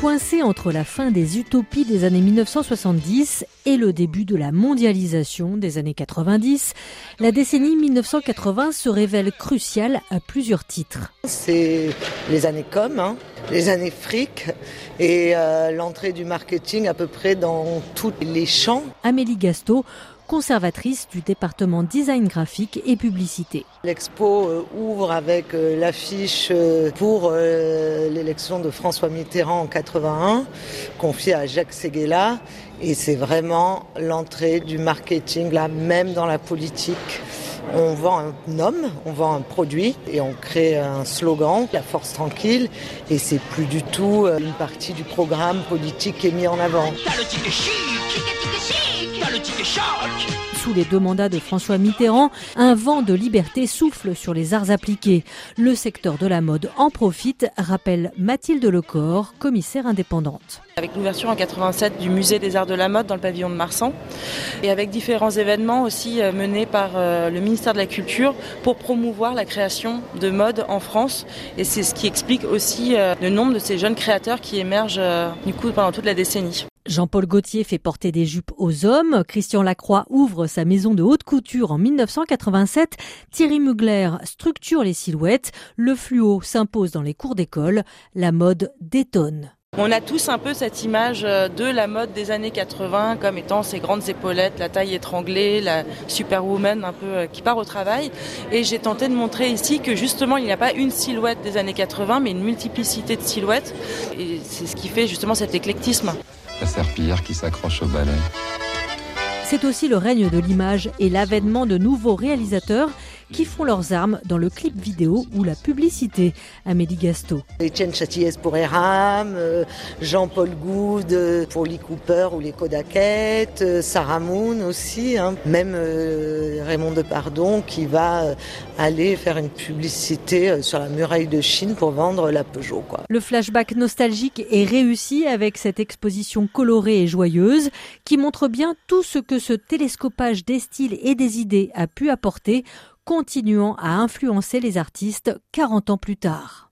coincée entre la fin des utopies des années 1970 et le début de la mondialisation des années 90, la décennie 1980 se révèle cruciale à plusieurs titres. C'est les années com, hein, les années fric et euh, l'entrée du marketing à peu près dans tous les champs. Amélie Gasto conservatrice du département design graphique et publicité. L'expo euh, ouvre avec euh, l'affiche euh, pour l'élection de François Mitterrand en 81, confiée à Jacques Seguela. Et c'est vraiment l'entrée du marketing, là, même dans la politique. On vend un homme, on vend un produit et on crée un slogan, la force tranquille, et c'est plus du tout une partie du programme politique qui est mis en avant. Sous les deux mandats de François Mitterrand, un vent de liberté souffle sur les arts appliqués. Le secteur de la mode en profite, rappelle Mathilde Lecor, commissaire indépendante. Avec l'ouverture en 87 du musée des arts de la mode dans le pavillon de Marsan et avec différents événements aussi euh, menés par euh, le ministère de la Culture pour promouvoir la création de mode en France et c'est ce qui explique aussi euh, le nombre de ces jeunes créateurs qui émergent du coup pendant toute la décennie. Jean-Paul Gaultier fait porter des jupes aux hommes. Christian Lacroix ouvre sa maison de haute couture en 1987. Thierry Mugler structure les silhouettes. Le fluo s'impose dans les cours d'école. La mode détonne. On a tous un peu cette image euh, de la mode des années 80 comme étant ces grandes épaulettes, la taille étranglée, la superwoman un peu euh, qui part au travail. Et j'ai tenté de montrer ici que justement il n'y a pas une silhouette des années 80 mais une multiplicité de silhouettes. Et c'est ce qui fait justement cet éclectisme la serpillière qui s'accroche au balai. C'est aussi le règne de l'image et l'avènement de nouveaux réalisateurs qui font leurs armes dans le clip vidéo ou la publicité. Amélie Gasto. Etienne Châtillès pour Eram, euh, Jean-Paul Goud euh, pour Lee Cooper ou les Kodakettes, euh, Sarah Moon aussi, hein. même Raymond Depardon qui va aller faire une publicité sur la muraille de Chine pour vendre la Peugeot. Quoi. Le flashback nostalgique est réussi avec cette exposition colorée et joyeuse qui montre bien tout ce que ce télescopage des styles et des idées a pu apporter continuant à influencer les artistes 40 ans plus tard.